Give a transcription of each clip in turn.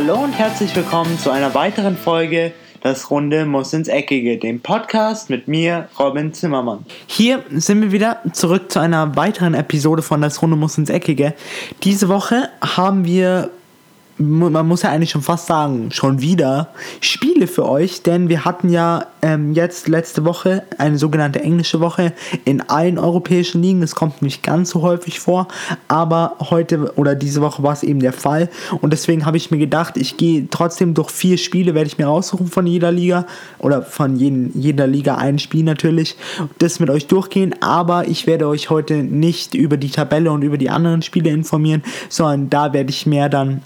Hallo und herzlich willkommen zu einer weiteren Folge Das Runde muss ins Eckige, dem Podcast mit mir, Robin Zimmermann. Hier sind wir wieder zurück zu einer weiteren Episode von Das Runde muss ins Eckige. Diese Woche haben wir man muss ja eigentlich schon fast sagen, schon wieder Spiele für euch, denn wir hatten ja ähm, jetzt letzte Woche eine sogenannte englische Woche in allen europäischen Ligen. Das kommt nicht ganz so häufig vor, aber heute oder diese Woche war es eben der Fall und deswegen habe ich mir gedacht, ich gehe trotzdem durch vier Spiele, werde ich mir raussuchen von jeder Liga oder von jeden, jeder Liga ein Spiel natürlich, das mit euch durchgehen, aber ich werde euch heute nicht über die Tabelle und über die anderen Spiele informieren, sondern da werde ich mehr dann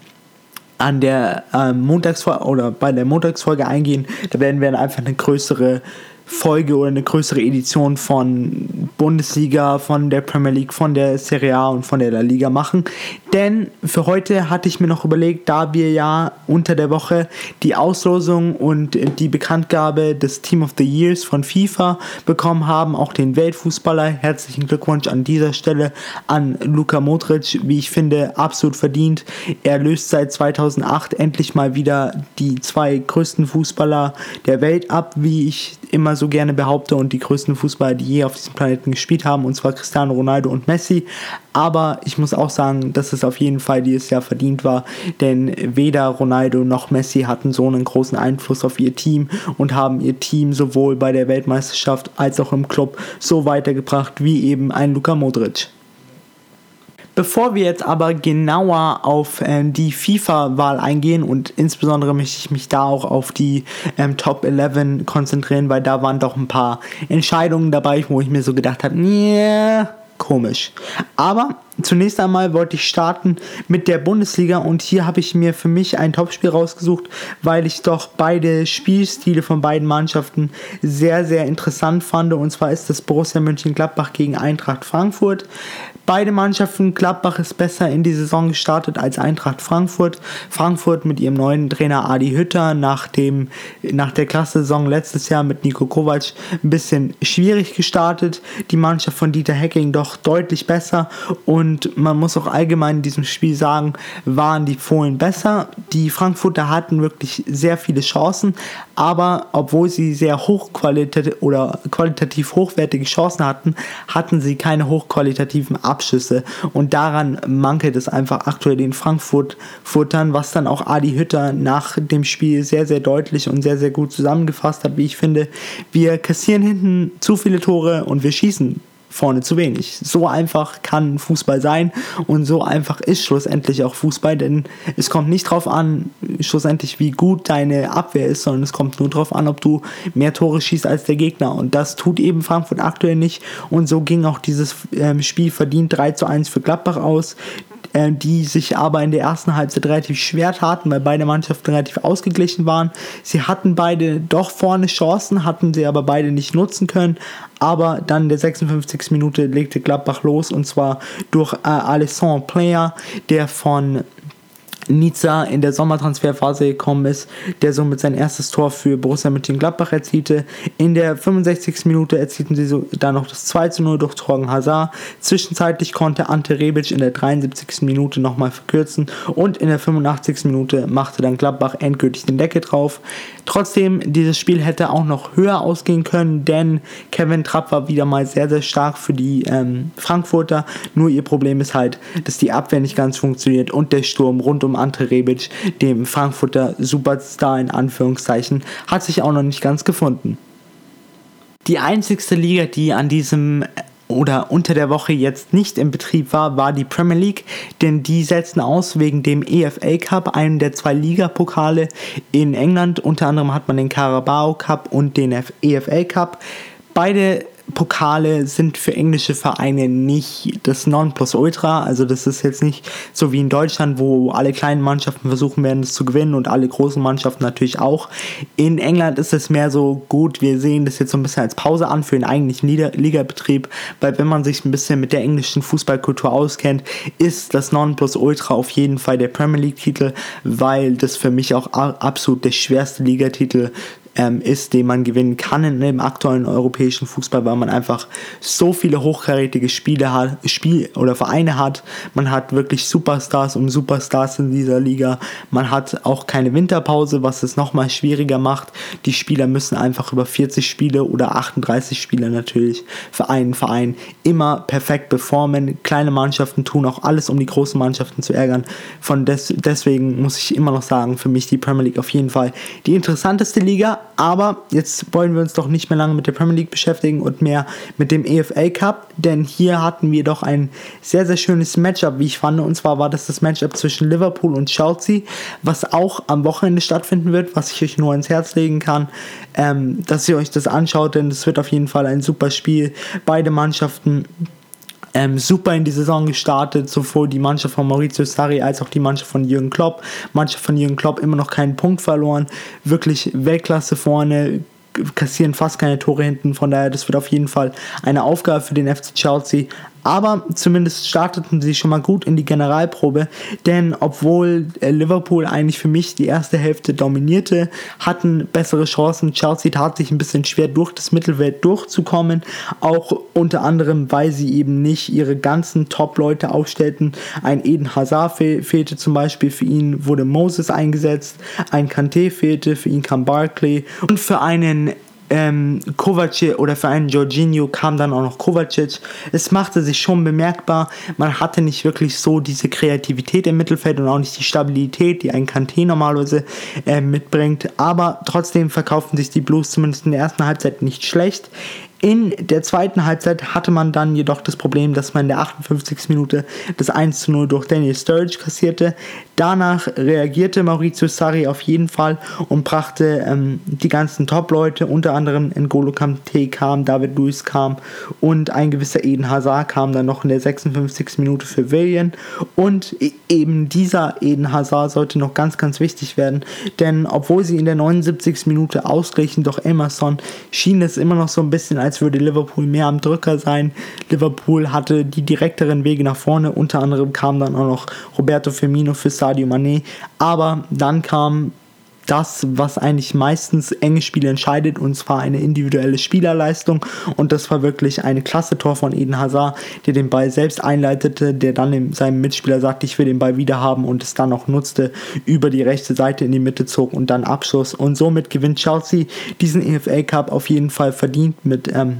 an der äh, Montagsfolge oder bei der Montagsfolge eingehen. Da werden wir dann einfach eine größere Folge oder eine größere Edition von Bundesliga, von der Premier League, von der Serie A und von der La Liga machen. Denn für heute hatte ich mir noch überlegt, da wir ja unter der Woche die Auslosung und die Bekanntgabe des Team of the Years von FIFA bekommen haben, auch den Weltfußballer. Herzlichen Glückwunsch an dieser Stelle an Luka Modric, wie ich finde, absolut verdient. Er löst seit 2008 endlich mal wieder die zwei größten Fußballer der Welt ab, wie ich immer so gerne behaupte, und die größten Fußballer, die je auf diesem Planeten gespielt haben, und zwar Cristiano Ronaldo und Messi. Aber ich muss auch sagen, dass es auf jeden Fall dieses Jahr verdient war, denn weder Ronaldo noch Messi hatten so einen großen Einfluss auf ihr Team und haben ihr Team sowohl bei der Weltmeisterschaft als auch im Club so weitergebracht wie eben ein Luka Modric. Bevor wir jetzt aber genauer auf äh, die FIFA-Wahl eingehen und insbesondere möchte ich mich da auch auf die ähm, Top 11 konzentrieren, weil da waren doch ein paar Entscheidungen dabei, wo ich mir so gedacht habe, yeah, komisch. Aber zunächst einmal wollte ich starten mit der Bundesliga und hier habe ich mir für mich ein Topspiel rausgesucht, weil ich doch beide Spielstile von beiden Mannschaften sehr, sehr interessant fand. Und zwar ist das Borussia Mönchengladbach gegen Eintracht Frankfurt. Beide Mannschaften, Gladbach ist besser in die Saison gestartet als Eintracht Frankfurt. Frankfurt mit ihrem neuen Trainer Adi Hütter nach, dem, nach der Klasse-Saison letztes Jahr mit Nico Kovac ein bisschen schwierig gestartet. Die Mannschaft von Dieter Hecking doch deutlich besser und man muss auch allgemein in diesem Spiel sagen, waren die Fohlen besser. Die Frankfurter hatten wirklich sehr viele Chancen, aber obwohl sie sehr hochqualitativ oder qualitativ hochwertige Chancen hatten, hatten sie keine hochqualitativen Abschüsse und daran mangelt es einfach aktuell den Frankfurtern, was dann auch Adi Hütter nach dem Spiel sehr, sehr deutlich und sehr, sehr gut zusammengefasst hat, wie ich finde. Wir kassieren hinten zu viele Tore und wir schießen vorne zu wenig. So einfach kann Fußball sein und so einfach ist schlussendlich auch Fußball, denn es kommt nicht darauf an, schlussendlich wie gut deine Abwehr ist, sondern es kommt nur darauf an, ob du mehr Tore schießt als der Gegner. Und das tut eben Frankfurt aktuell nicht. Und so ging auch dieses ähm, Spiel verdient 3 zu 1 für Gladbach aus äh, die sich aber in der ersten Halbzeit relativ schwer taten, weil beide Mannschaften relativ ausgeglichen waren. Sie hatten beide doch vorne Chancen, hatten sie aber beide nicht nutzen können. Aber dann in der 56. Minute legte Gladbach los und zwar durch äh, Alessandro Player, der von Nizza in der Sommertransferphase gekommen ist, der somit sein erstes Tor für Borussia Mönchengladbach erzielte. In der 65. Minute erzielten sie so dann noch das 2 zu 0 durch Torgen Hazard. Zwischenzeitlich konnte Ante Rebic in der 73. Minute nochmal verkürzen und in der 85. Minute machte dann Gladbach endgültig den Deckel drauf. Trotzdem, dieses Spiel hätte auch noch höher ausgehen können, denn Kevin Trapp war wieder mal sehr, sehr stark für die ähm, Frankfurter. Nur ihr Problem ist halt, dass die Abwehr nicht ganz funktioniert und der Sturm rund um um Ante Rebic, dem Frankfurter Superstar in Anführungszeichen, hat sich auch noch nicht ganz gefunden. Die einzigste Liga, die an diesem oder unter der Woche jetzt nicht in Betrieb war, war die Premier League, denn die setzten aus wegen dem EFA Cup, einem der zwei Ligapokale in England. Unter anderem hat man den Carabao Cup und den EFA Cup. Beide Pokale sind für englische Vereine nicht das Nonplusultra. Also das ist jetzt nicht so wie in Deutschland, wo alle kleinen Mannschaften versuchen werden, das zu gewinnen und alle großen Mannschaften natürlich auch. In England ist es mehr so gut, wir sehen das jetzt so ein bisschen als Pause an für den eigentlichen Ligabetrieb, weil wenn man sich ein bisschen mit der englischen Fußballkultur auskennt, ist das Nonplusultra auf jeden Fall der Premier League Titel, weil das für mich auch absolut der schwerste Ligatitel ähm, ist, den man gewinnen kann in dem aktuellen europäischen Fußball, weil man einfach so viele hochkarätige Spiele hat, Spiel oder Vereine hat. Man hat wirklich Superstars um Superstars in dieser Liga. Man hat auch keine Winterpause, was es nochmal schwieriger macht. Die Spieler müssen einfach über 40 Spiele oder 38 Spiele natürlich für einen Verein immer perfekt performen. Kleine Mannschaften tun auch alles, um die großen Mannschaften zu ärgern. Von des, deswegen muss ich immer noch sagen, für mich die Premier League auf jeden Fall die interessanteste Liga. Aber jetzt wollen wir uns doch nicht mehr lange mit der Premier League beschäftigen und mehr mit dem EFL Cup, denn hier hatten wir doch ein sehr, sehr schönes Matchup, wie ich fand. Und zwar war das das Matchup zwischen Liverpool und Chelsea, was auch am Wochenende stattfinden wird, was ich euch nur ans Herz legen kann, ähm, dass ihr euch das anschaut, denn es wird auf jeden Fall ein super Spiel. Beide Mannschaften ähm, super in die Saison gestartet, sowohl die Mannschaft von Maurizio Sarri als auch die Mannschaft von Jürgen Klopp. Mannschaft von Jürgen Klopp immer noch keinen Punkt verloren, wirklich Weltklasse vorne, kassieren fast keine Tore hinten. Von daher, das wird auf jeden Fall eine Aufgabe für den FC Chelsea. Aber zumindest starteten sie schon mal gut in die Generalprobe, denn obwohl äh, Liverpool eigentlich für mich die erste Hälfte dominierte, hatten bessere Chancen. Chelsea tat sich ein bisschen schwer durch das Mittelfeld durchzukommen, auch unter anderem, weil sie eben nicht ihre ganzen Top-Leute aufstellten. Ein Eden Hazard fehl fehlte zum Beispiel, für ihn wurde Moses eingesetzt, ein Kanté fehlte, für ihn kam Barkley und für einen ähm, Kovacic oder für einen Jorginho kam dann auch noch Kovacic. Es machte sich schon bemerkbar, man hatte nicht wirklich so diese Kreativität im Mittelfeld und auch nicht die Stabilität, die ein Kanté normalerweise äh, mitbringt. Aber trotzdem verkauften sich die Blues zumindest in der ersten Halbzeit nicht schlecht. In der zweiten Halbzeit hatte man dann jedoch das Problem, dass man in der 58. Minute das 1 zu 0 durch Daniel Sturridge kassierte. Danach reagierte Maurizio Sarri auf jeden Fall und brachte ähm, die ganzen Top-Leute, unter anderem N'Golo Kanté kam, David Luiz kam und ein gewisser Eden Hazard kam dann noch in der 56. Minute für William. Und e-, eben dieser Eden Hazard sollte noch ganz, ganz wichtig werden, denn obwohl sie in der 79. Minute ausgleichen, doch Emerson schien es immer noch so ein bisschen als als würde Liverpool mehr am Drücker sein. Liverpool hatte die direkteren Wege nach vorne. Unter anderem kam dann auch noch Roberto Firmino für Sadio Mané. Aber dann kam das, was eigentlich meistens enge Spiele entscheidet, und zwar eine individuelle Spielerleistung. Und das war wirklich eine klasse Tor von Eden Hazard, der den Ball selbst einleitete, der dann seinem Mitspieler sagte, ich will den Ball wieder haben und es dann auch nutzte, über die rechte Seite in die Mitte zog und dann Abschluss. Und somit gewinnt Chelsea diesen EFL Cup auf jeden Fall verdient mit ähm,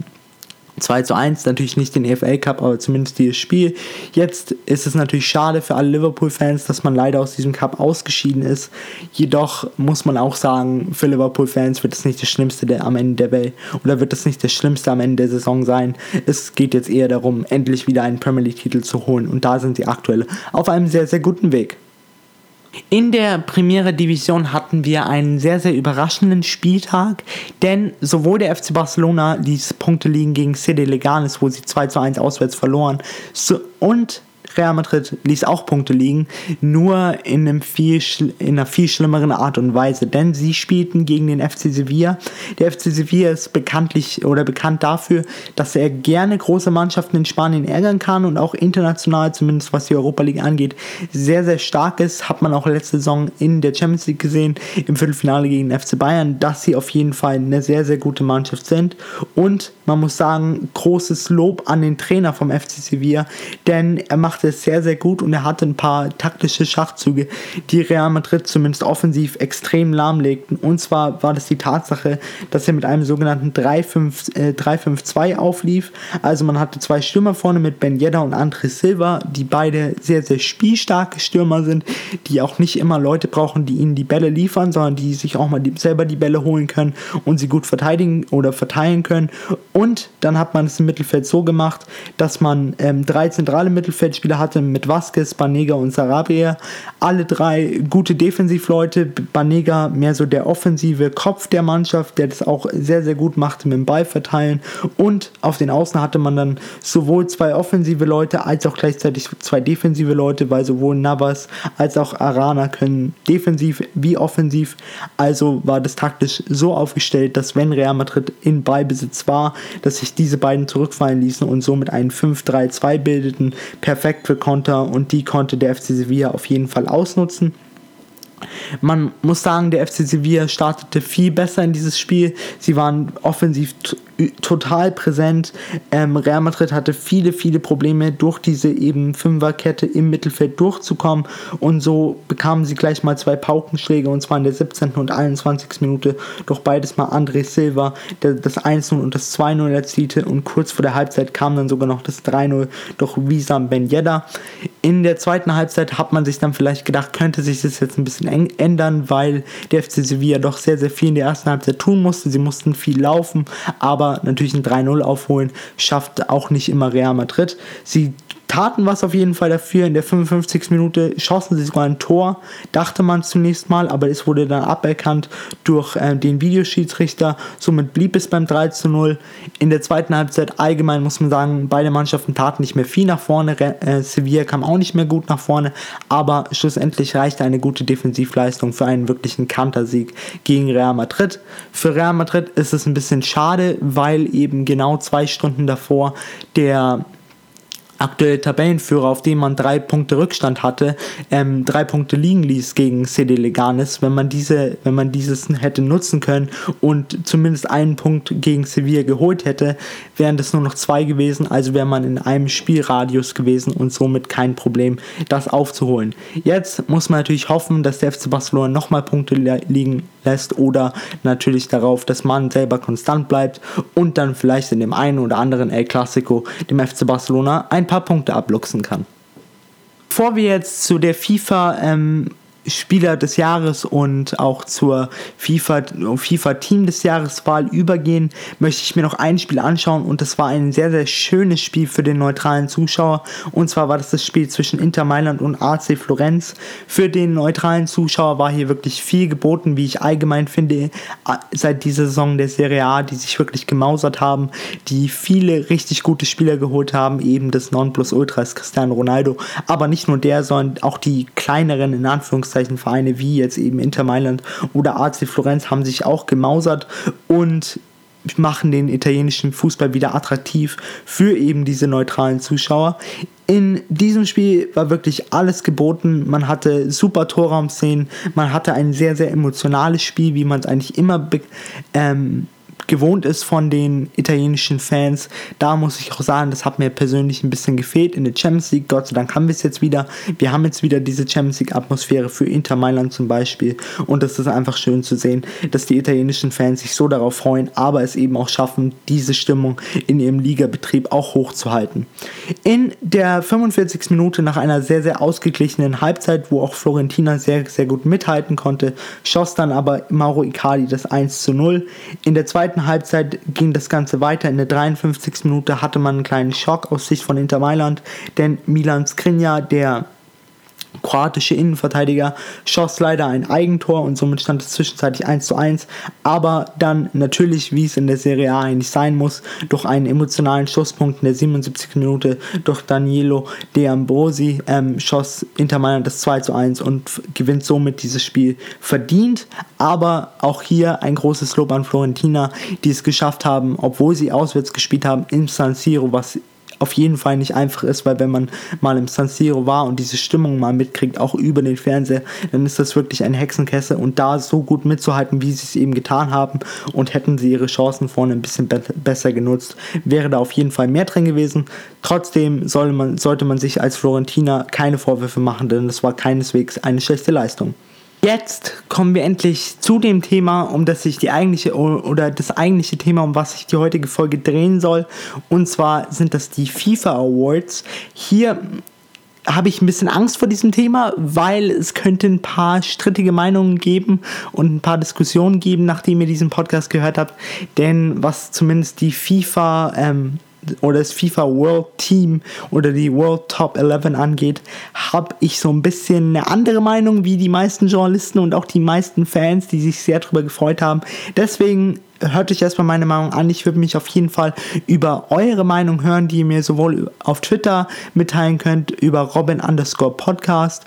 2 zu 1, natürlich nicht den EFL Cup, aber zumindest dieses Spiel. Jetzt ist es natürlich schade für alle Liverpool-Fans, dass man leider aus diesem Cup ausgeschieden ist. Jedoch muss man auch sagen, für Liverpool-Fans wird es nicht das Schlimmste der, am Ende der Welt oder wird es nicht das Schlimmste am Ende der Saison sein. Es geht jetzt eher darum, endlich wieder einen Premier League-Titel zu holen und da sind sie aktuell auf einem sehr, sehr guten Weg. In der Primera Division hatten wir einen sehr, sehr überraschenden Spieltag, denn sowohl der FC Barcelona ließ Punkte liegen gegen CD Leganes, wo sie 2 zu 1 auswärts verloren, so, und Real Madrid ließ auch Punkte liegen, nur in, einem viel, in einer viel schlimmeren Art und Weise, denn sie spielten gegen den FC Sevilla. Der FC Sevilla ist bekanntlich oder bekannt dafür, dass er gerne große Mannschaften in Spanien ärgern kann und auch international, zumindest was die Europa League angeht, sehr, sehr stark ist. Hat man auch letzte Saison in der Champions League gesehen, im Viertelfinale gegen den FC Bayern, dass sie auf jeden Fall eine sehr, sehr gute Mannschaft sind. Und man muss sagen, großes Lob an den Trainer vom FC Sevilla, denn er macht machte es sehr, sehr gut und er hatte ein paar taktische Schachzüge, die Real Madrid zumindest offensiv extrem lahmlegten. Und zwar war das die Tatsache, dass er mit einem sogenannten 3-5-2 äh, auflief. Also man hatte zwei Stürmer vorne mit Ben Yedda und André Silva, die beide sehr, sehr spielstarke Stürmer sind, die auch nicht immer Leute brauchen, die ihnen die Bälle liefern, sondern die sich auch mal die, selber die Bälle holen können und sie gut verteidigen oder verteilen können. Und dann hat man es im Mittelfeld so gemacht, dass man ähm, drei zentrale Mittelfeldspieler Spieler hatte mit Vasquez, Banega und Sarabia. Alle drei gute Defensivleute. Banega mehr so der offensive Kopf der Mannschaft, der das auch sehr, sehr gut machte mit dem Ball verteilen. Und auf den Außen hatte man dann sowohl zwei offensive Leute als auch gleichzeitig zwei defensive Leute, weil sowohl Navas als auch Arana können defensiv wie offensiv. Also war das taktisch so aufgestellt, dass wenn Real Madrid in Ballbesitz war, dass sich diese beiden zurückfallen ließen und somit einen 5-3-2 bildeten. Perfekt für Konter und die konnte der FC Sevilla auf jeden Fall ausnutzen. Man muss sagen, der FC Sevilla startete viel besser in dieses Spiel. Sie waren offensiv total präsent. Ähm, Real Madrid hatte viele, viele Probleme, durch diese eben Fünferkette im Mittelfeld durchzukommen. Und so bekamen sie gleich mal zwei Paukenschläge, und zwar in der 17. und 21. Minute. Doch beides mal André Silva, der das 1-0 und das 2-0 erzielte. Und kurz vor der Halbzeit kam dann sogar noch das 3-0 durch Wisam Ben Yedda. In der zweiten Halbzeit hat man sich dann vielleicht gedacht, könnte sich das jetzt ein bisschen ändern, weil der FC Sevilla doch sehr, sehr viel in der ersten Halbzeit tun musste. Sie mussten viel laufen, aber natürlich ein 3-0 aufholen schafft auch nicht immer Real Madrid. Sie taten was auf jeden Fall dafür. In der 55. Minute schossen sie sogar ein Tor, dachte man zunächst mal, aber es wurde dann aberkannt durch äh, den Videoschiedsrichter. Somit blieb es beim 3 zu 0. In der zweiten Halbzeit allgemein muss man sagen, beide Mannschaften taten nicht mehr viel nach vorne. Äh, Sevilla kam auch nicht mehr gut nach vorne, aber schlussendlich reichte eine gute Defensivleistung für einen wirklichen Kantersieg gegen Real Madrid. Für Real Madrid ist es ein bisschen schade, weil eben genau zwei Stunden davor der aktuelle Tabellenführer, auf dem man drei Punkte Rückstand hatte, ähm, drei Punkte liegen ließ gegen CD Leganes. Wenn man diese, wenn man dieses hätte nutzen können und zumindest einen Punkt gegen Sevilla geholt hätte, wären das nur noch zwei gewesen. Also wäre man in einem Spielradius gewesen und somit kein Problem, das aufzuholen. Jetzt muss man natürlich hoffen, dass der FC Barcelona nochmal Punkte liegen lässt oder natürlich darauf, dass man selber konstant bleibt und dann vielleicht in dem einen oder anderen El Clasico dem FC Barcelona ein paar Punkte abluchsen kann. Bevor wir jetzt zu der FIFA ähm, Spieler des Jahres und auch zur FIFA, FIFA Team des Jahres Wahl übergehen, möchte ich mir noch ein Spiel anschauen und das war ein sehr, sehr schönes Spiel für den neutralen Zuschauer und zwar war das das Spiel zwischen Inter Mailand und AC Florenz. Für den neutralen Zuschauer war hier wirklich viel geboten, wie ich allgemein finde, seit dieser Saison der Serie A, die sich wirklich gemausert haben, die viele richtig gute Spieler geholt haben, eben das Nonplusultra ist Cristiano Ronaldo, aber nicht nur der, sondern auch die kleineren, in Anführungszeichen, Anführungszeichen Vereine wie jetzt eben Inter Mailand oder AC Florenz haben sich auch gemausert und machen den italienischen Fußball wieder attraktiv für eben diese neutralen Zuschauer. In diesem Spiel war wirklich alles geboten. Man hatte super Torraumszenen, man hatte ein sehr, sehr emotionales Spiel, wie man es eigentlich immer ähm, gewohnt ist von den italienischen Fans. Da muss ich auch sagen, das hat mir persönlich ein bisschen gefehlt in der Champions League. Gott sei Dank haben wir es jetzt wieder. Wir haben jetzt wieder diese Champions League Atmosphäre für Inter Mailand zum Beispiel. Und das ist einfach schön zu sehen, dass die italienischen Fans sich so darauf freuen, aber es eben auch schaffen, diese Stimmung in ihrem Ligabetrieb auch hochzuhalten. In der 45. Minute nach einer sehr, sehr ausgeglichenen Halbzeit, wo auch Florentina sehr, sehr gut mithalten konnte, schoss dann aber Mauro Icardi das 1 zu 0. In der zweiten zweiten Halbzeit ging das Ganze weiter. In der 53. Minute hatte man einen kleinen Schock aus Sicht von Inter Mailand, denn Milan Skriniar, der kroatische Innenverteidiger schoss leider ein Eigentor und somit stand es zwischenzeitlich 1 zu 1. Aber dann natürlich, wie es in der Serie A eigentlich sein muss, durch einen emotionalen Schusspunkt in der 77. Minute durch Danielo De Ambrosi ähm, schoss Inter Mailand das 2 zu 1 und gewinnt somit dieses Spiel verdient. Aber auch hier ein großes Lob an Florentina, die es geschafft haben, obwohl sie auswärts gespielt haben, im San Siro, was auf jeden Fall nicht einfach ist, weil wenn man mal im San Siro war und diese Stimmung mal mitkriegt, auch über den Fernseher, dann ist das wirklich ein Hexenkessel und da so gut mitzuhalten, wie sie es eben getan haben und hätten sie ihre Chancen vorne ein bisschen be besser genutzt, wäre da auf jeden Fall mehr drin gewesen. Trotzdem soll man, sollte man sich als Florentiner keine Vorwürfe machen, denn das war keineswegs eine schlechte Leistung. Jetzt kommen wir endlich zu dem Thema, um das sich die eigentliche oder das eigentliche Thema, um was sich die heutige Folge drehen soll. Und zwar sind das die FIFA Awards. Hier habe ich ein bisschen Angst vor diesem Thema, weil es könnte ein paar strittige Meinungen geben und ein paar Diskussionen geben, nachdem ihr diesen Podcast gehört habt. Denn was zumindest die FIFA ähm, oder das FIFA World Team oder die World Top 11 angeht, habe ich so ein bisschen eine andere Meinung wie die meisten Journalisten und auch die meisten Fans, die sich sehr darüber gefreut haben. Deswegen hört euch erstmal meine Meinung an. Ich würde mich auf jeden Fall über eure Meinung hören, die ihr mir sowohl auf Twitter mitteilen könnt, über Robin underscore Podcast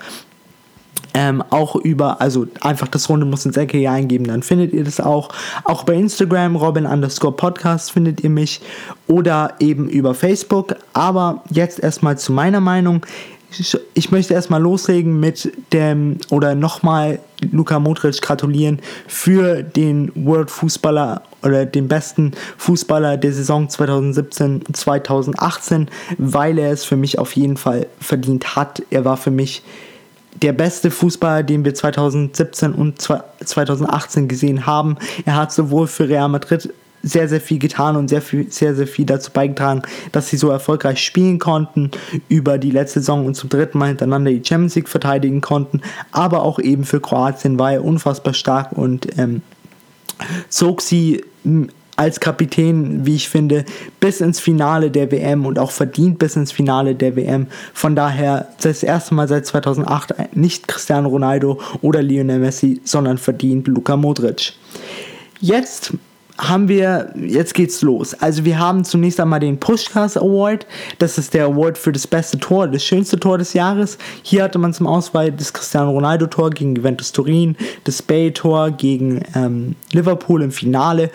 ähm, auch über, also einfach das Runde muss ins Ecke eingeben, dann findet ihr das auch. Auch bei Instagram, Robin underscore Podcast findet ihr mich oder eben über Facebook. Aber jetzt erstmal zu meiner Meinung. ich möchte erstmal loslegen mit dem oder nochmal Luka Modric gratulieren für den World Fußballer oder den besten Fußballer der Saison 2017-2018, weil er es für mich auf jeden Fall verdient hat. Er war für mich der beste Fußballer, den wir 2017 und 2018 gesehen haben. Er hat sowohl für Real Madrid sehr, sehr viel getan und sehr, viel, sehr, sehr viel dazu beigetragen, dass sie so erfolgreich spielen konnten über die letzte Saison und zum dritten Mal hintereinander die Champions League verteidigen konnten. Aber auch eben für Kroatien war er unfassbar stark und ähm, zog sie als Kapitän, wie ich finde, bis ins Finale der WM und auch verdient bis ins Finale der WM. Von daher das erste Mal seit 2008 nicht Cristiano Ronaldo oder Lionel Messi, sondern verdient Luka Modric. Jetzt haben wir, jetzt geht's los. Also wir haben zunächst einmal den Pushcast Award. Das ist der Award für das beste Tor, das schönste Tor des Jahres. Hier hatte man zum Auswahl das Cristiano Ronaldo Tor gegen Juventus Turin, das Bay Tor gegen ähm, Liverpool im Finale.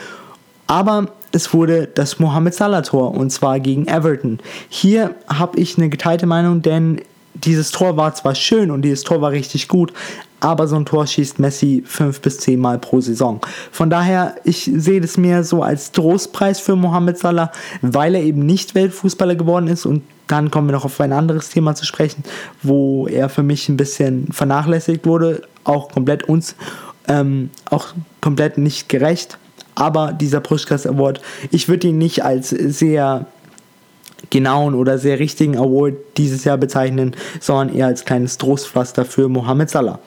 Aber es wurde das Mohamed Salah Tor und zwar gegen Everton. Hier habe ich eine geteilte Meinung, denn dieses Tor war zwar schön und dieses Tor war richtig gut, aber so ein Tor schießt Messi fünf bis zehn Mal pro Saison. Von daher, ich sehe das mehr so als Trostpreis für Mohamed Salah, weil er eben nicht Weltfußballer geworden ist und dann kommen wir noch auf ein anderes Thema zu sprechen, wo er für mich ein bisschen vernachlässigt wurde, auch komplett uns, ähm, auch komplett nicht gerecht. Aber dieser Pushkas Award, ich würde ihn nicht als sehr genauen oder sehr richtigen Award dieses Jahr bezeichnen, sondern eher als kleines Trostpflaster für Mohamed Salah.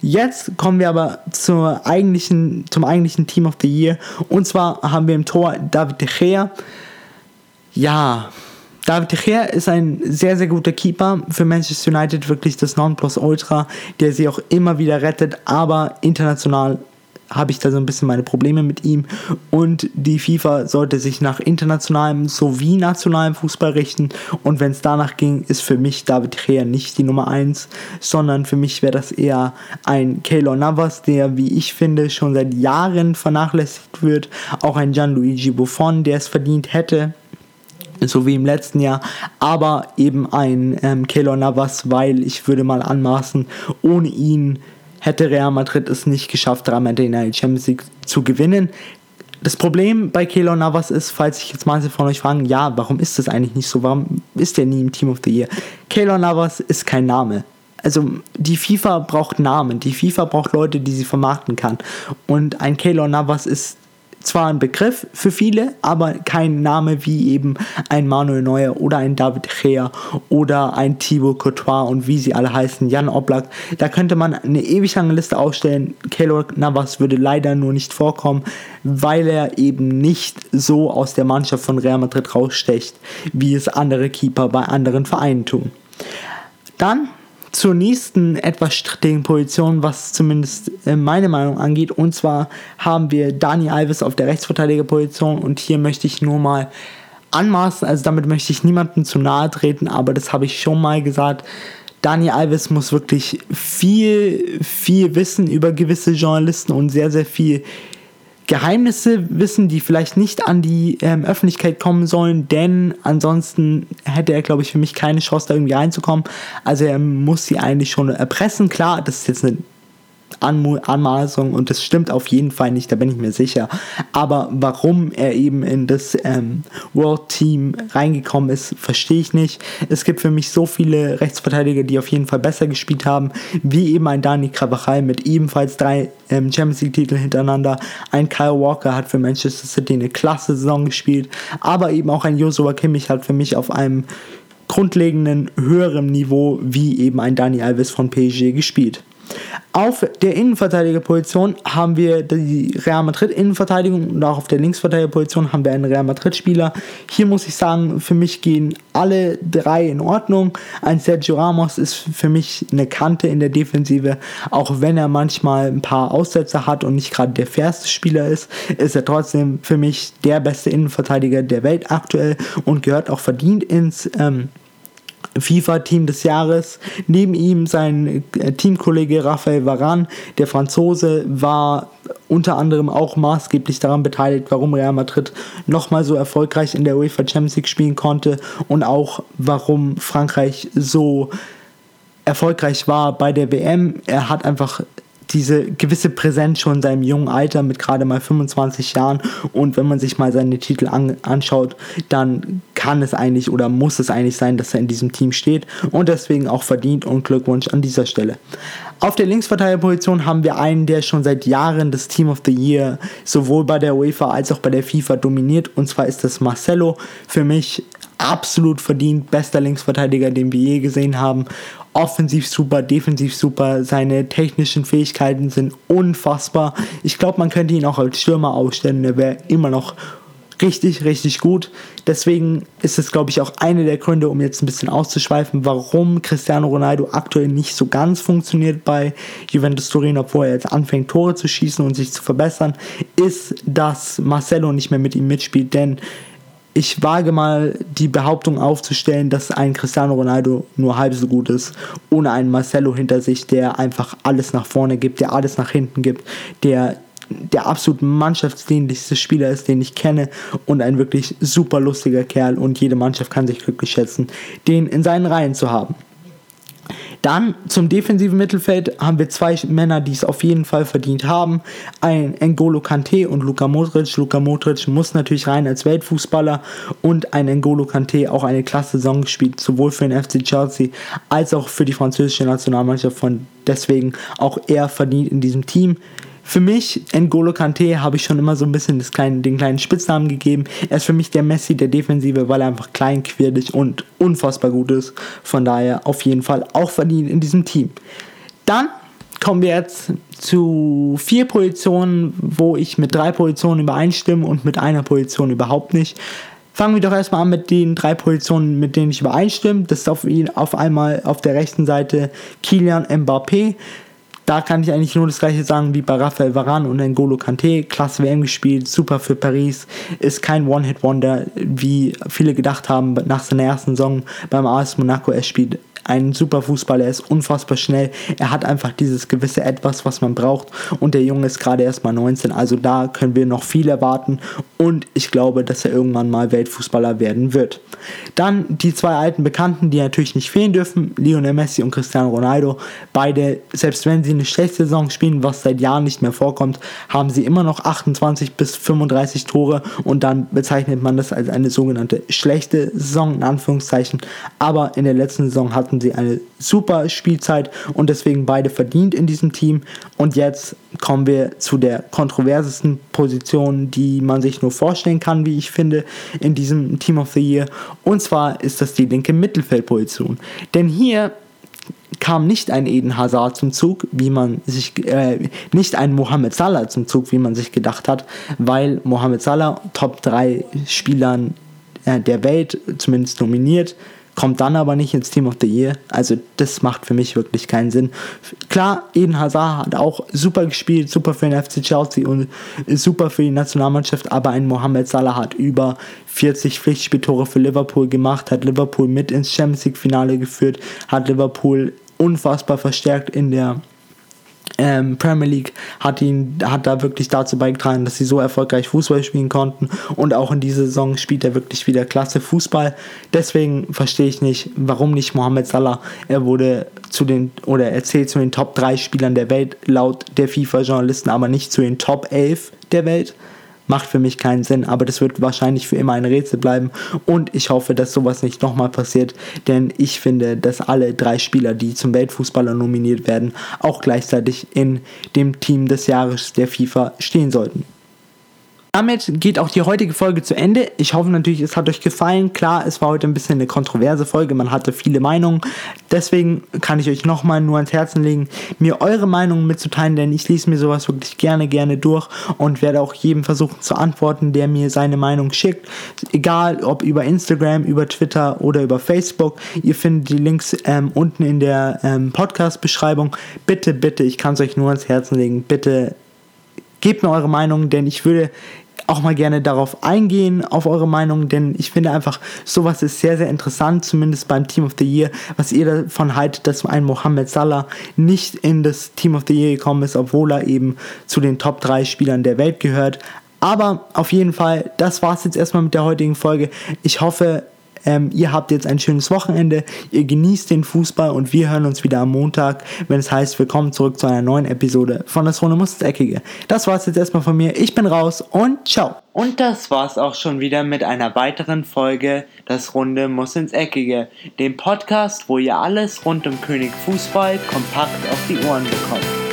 Jetzt kommen wir aber zur eigentlichen, zum eigentlichen Team of the Year und zwar haben wir im Tor David de Gea. Ja, David de Gea ist ein sehr, sehr guter Keeper für Manchester United, wirklich das Nonplusultra, der sie auch immer wieder rettet, aber international habe ich da so ein bisschen meine Probleme mit ihm. Und die FIFA sollte sich nach internationalem sowie nationalem Fußball richten. Und wenn es danach ging, ist für mich David Gea nicht die Nummer 1, sondern für mich wäre das eher ein Keylor Navas, der, wie ich finde, schon seit Jahren vernachlässigt wird. Auch ein Gianluigi Buffon, der es verdient hätte so wie im letzten Jahr, aber eben ein ähm, Keylor Navas, weil ich würde mal anmaßen, ohne ihn hätte Real Madrid es nicht geschafft, dreimal die Champions League zu gewinnen. Das Problem bei Keylor Navas ist, falls sich jetzt manche von euch fragen, ja, warum ist das eigentlich nicht so? Warum ist der nie im Team of the Year? Keylor Navas ist kein Name. Also die FIFA braucht Namen, die FIFA braucht Leute, die sie vermarkten kann. Und ein Keylor Navas ist zwar ein Begriff für viele, aber kein Name wie eben ein Manuel Neuer oder ein David Gea oder ein Thibaut Courtois und wie sie alle heißen, Jan Oblak. Da könnte man eine ewig lange Liste aufstellen. Keylor Navas würde leider nur nicht vorkommen, weil er eben nicht so aus der Mannschaft von Real Madrid rausstecht, wie es andere Keeper bei anderen Vereinen tun. Dann zur nächsten etwas strittigen Position, was zumindest äh, meine Meinung angeht. Und zwar haben wir Dani Alves auf der Rechtsverteidigerposition und hier möchte ich nur mal anmaßen, also damit möchte ich niemandem zu nahe treten, aber das habe ich schon mal gesagt. Dani Alves muss wirklich viel, viel wissen über gewisse Journalisten und sehr, sehr viel Geheimnisse wissen, die vielleicht nicht an die ähm, Öffentlichkeit kommen sollen, denn ansonsten hätte er, glaube ich, für mich keine Chance, da irgendwie reinzukommen. Also er muss sie eigentlich schon erpressen. Klar, das ist jetzt eine Anmaßung und das stimmt auf jeden Fall nicht, da bin ich mir sicher. Aber warum er eben in das ähm, World Team reingekommen ist, verstehe ich nicht. Es gibt für mich so viele Rechtsverteidiger, die auf jeden Fall besser gespielt haben, wie eben ein Dani Carvajal mit ebenfalls drei ähm, Champions League Titeln hintereinander. Ein Kyle Walker hat für Manchester City eine klasse Saison gespielt, aber eben auch ein Joshua Kimmich hat für mich auf einem grundlegenden höheren Niveau wie eben ein Dani Alves von PSG gespielt. Auf der Innenverteidigerposition haben wir die Real Madrid Innenverteidigung und auch auf der Linksverteidigerposition haben wir einen Real Madrid Spieler. Hier muss ich sagen, für mich gehen alle drei in Ordnung. Ein Sergio Ramos ist für mich eine Kante in der Defensive, auch wenn er manchmal ein paar Aussätze hat und nicht gerade der fairste Spieler ist, ist er trotzdem für mich der beste Innenverteidiger der Welt aktuell und gehört auch verdient ins ähm, FIFA-Team des Jahres. Neben ihm sein äh, Teamkollege Raphael Varane, der Franzose, war unter anderem auch maßgeblich daran beteiligt, warum Real Madrid nochmal so erfolgreich in der UEFA Champions League spielen konnte und auch warum Frankreich so erfolgreich war bei der WM. Er hat einfach diese gewisse Präsenz schon in seinem jungen Alter mit gerade mal 25 Jahren und wenn man sich mal seine Titel an, anschaut, dann kann es eigentlich oder muss es eigentlich sein, dass er in diesem Team steht und deswegen auch verdient und Glückwunsch an dieser Stelle. Auf der Linksverteidigerposition haben wir einen, der schon seit Jahren das Team of the Year sowohl bei der UEFA als auch bei der FIFA dominiert und zwar ist das Marcelo. Für mich absolut verdient bester Linksverteidiger, den wir je gesehen haben offensiv super, defensiv super. Seine technischen Fähigkeiten sind unfassbar. Ich glaube, man könnte ihn auch als Stürmer aufstellen. Er wäre immer noch richtig, richtig gut. Deswegen ist es, glaube ich, auch einer der Gründe, um jetzt ein bisschen auszuschweifen, warum Cristiano Ronaldo aktuell nicht so ganz funktioniert bei Juventus Turin, obwohl er jetzt anfängt, Tore zu schießen und sich zu verbessern, ist, dass Marcelo nicht mehr mit ihm mitspielt. Denn ich wage mal die Behauptung aufzustellen, dass ein Cristiano Ronaldo nur halb so gut ist, ohne einen Marcelo hinter sich, der einfach alles nach vorne gibt, der alles nach hinten gibt, der der absolut mannschaftsdienlichste Spieler ist, den ich kenne und ein wirklich super lustiger Kerl und jede Mannschaft kann sich glücklich schätzen, den in seinen Reihen zu haben. Dann zum defensiven Mittelfeld haben wir zwei Männer, die es auf jeden Fall verdient haben. Ein N'Golo Kante und Luka Modric. Luka Modric muss natürlich rein als Weltfußballer und ein N'Golo Kante auch eine klasse Saison gespielt, sowohl für den FC Chelsea als auch für die französische Nationalmannschaft. Von deswegen auch er verdient in diesem Team. Für mich, N'Golo Kante, habe ich schon immer so ein bisschen kleine, den kleinen Spitznamen gegeben. Er ist für mich der Messi der Defensive, weil er einfach klein, quirlig und unfassbar gut ist. Von daher auf jeden Fall auch verdient in diesem Team. Dann kommen wir jetzt zu vier Positionen, wo ich mit drei Positionen übereinstimme und mit einer Position überhaupt nicht. Fangen wir doch erstmal an mit den drei Positionen, mit denen ich übereinstimme. Das ist auf, auf einmal auf der rechten Seite Kilian Mbappé da kann ich eigentlich nur das gleiche sagen wie bei Rafael Varane und N'Golo Kante. Klasse WM gespielt, super für Paris. Ist kein One-Hit-Wonder, wie viele gedacht haben nach seiner ersten Saison beim AS Monaco. Er spielt ein super Fußballer, er ist unfassbar schnell, er hat einfach dieses gewisse Etwas, was man braucht und der Junge ist gerade erst mal 19, also da können wir noch viel erwarten und ich glaube, dass er irgendwann mal Weltfußballer werden wird. Dann die zwei alten Bekannten, die natürlich nicht fehlen dürfen, Lionel Messi und Cristiano Ronaldo. Beide, selbst wenn sie eine schlechte Saison spielen, was seit Jahren nicht mehr vorkommt, haben sie immer noch 28 bis 35 Tore und dann bezeichnet man das als eine sogenannte schlechte Saison in Anführungszeichen. Aber in der letzten Saison hatten sie eine super Spielzeit und deswegen beide verdient in diesem Team. Und jetzt kommen wir zu der kontroversesten Position, die man sich nur vorstellen kann, wie ich finde, in diesem Team of the Year. Und zwar ist das die linke Mittelfeldposition. Denn hier kam nicht ein Eden Hazard zum Zug, wie man sich, äh, nicht ein Mohamed Salah zum Zug, wie man sich gedacht hat, weil Mohamed Salah Top 3 Spielern äh, der Welt zumindest nominiert kommt dann aber nicht ins Team of the Year. Also das macht für mich wirklich keinen Sinn. Klar, Eden Hazard hat auch super gespielt, super für den FC Chelsea und super für die Nationalmannschaft, aber ein Mohamed Salah hat über 40 Pflichtspieltore für Liverpool gemacht, hat Liverpool mit ins Champions League Finale geführt, hat Liverpool unfassbar verstärkt in der ähm, Premier League hat ihn, hat da wirklich dazu beigetragen, dass sie so erfolgreich Fußball spielen konnten und auch in dieser Saison spielt er wirklich wieder klasse Fußball. Deswegen verstehe ich nicht, warum nicht Mohamed Salah. Er wurde zu den oder er zählt zu den Top 3 Spielern der Welt laut der FIFA-Journalisten, aber nicht zu den Top 11 der Welt macht für mich keinen Sinn, aber das wird wahrscheinlich für immer ein Rätsel bleiben und ich hoffe, dass sowas nicht nochmal passiert, denn ich finde, dass alle drei Spieler, die zum Weltfußballer nominiert werden, auch gleichzeitig in dem Team des Jahres der FIFA stehen sollten. Damit geht auch die heutige Folge zu Ende. Ich hoffe natürlich, es hat euch gefallen. Klar, es war heute ein bisschen eine kontroverse Folge. Man hatte viele Meinungen. Deswegen kann ich euch nochmal nur ans Herzen legen, mir eure Meinungen mitzuteilen, denn ich lese mir sowas wirklich gerne, gerne durch und werde auch jedem versuchen zu antworten, der mir seine Meinung schickt. Egal, ob über Instagram, über Twitter oder über Facebook. Ihr findet die Links ähm, unten in der ähm, Podcast-Beschreibung. Bitte, bitte, ich kann es euch nur ans Herzen legen. Bitte gebt mir eure Meinung, denn ich würde auch mal gerne darauf eingehen, auf eure Meinung, denn ich finde einfach, sowas ist sehr, sehr interessant, zumindest beim Team of the Year, was ihr davon haltet, dass ein Mohamed Salah nicht in das Team of the Year gekommen ist, obwohl er eben zu den Top 3 Spielern der Welt gehört. Aber auf jeden Fall, das war es jetzt erstmal mit der heutigen Folge. Ich hoffe, Ähm, ihr habt jetzt ein schönes Wochenende, ihr genießt den Fußball und wir hören uns wieder am Montag, wenn es heißt, willkommen zurück zu einer neuen Episode von Das Runde muss Eckige. Das war's jetzt erstmal von mir. Ich bin raus und ciao. Und das war's auch schon wieder mit einer weiteren Folge Das Runde muss ins Eckige, dem Podcast, wo ihr alles rund um König Fußball kompakt auf die Ohren bekommt.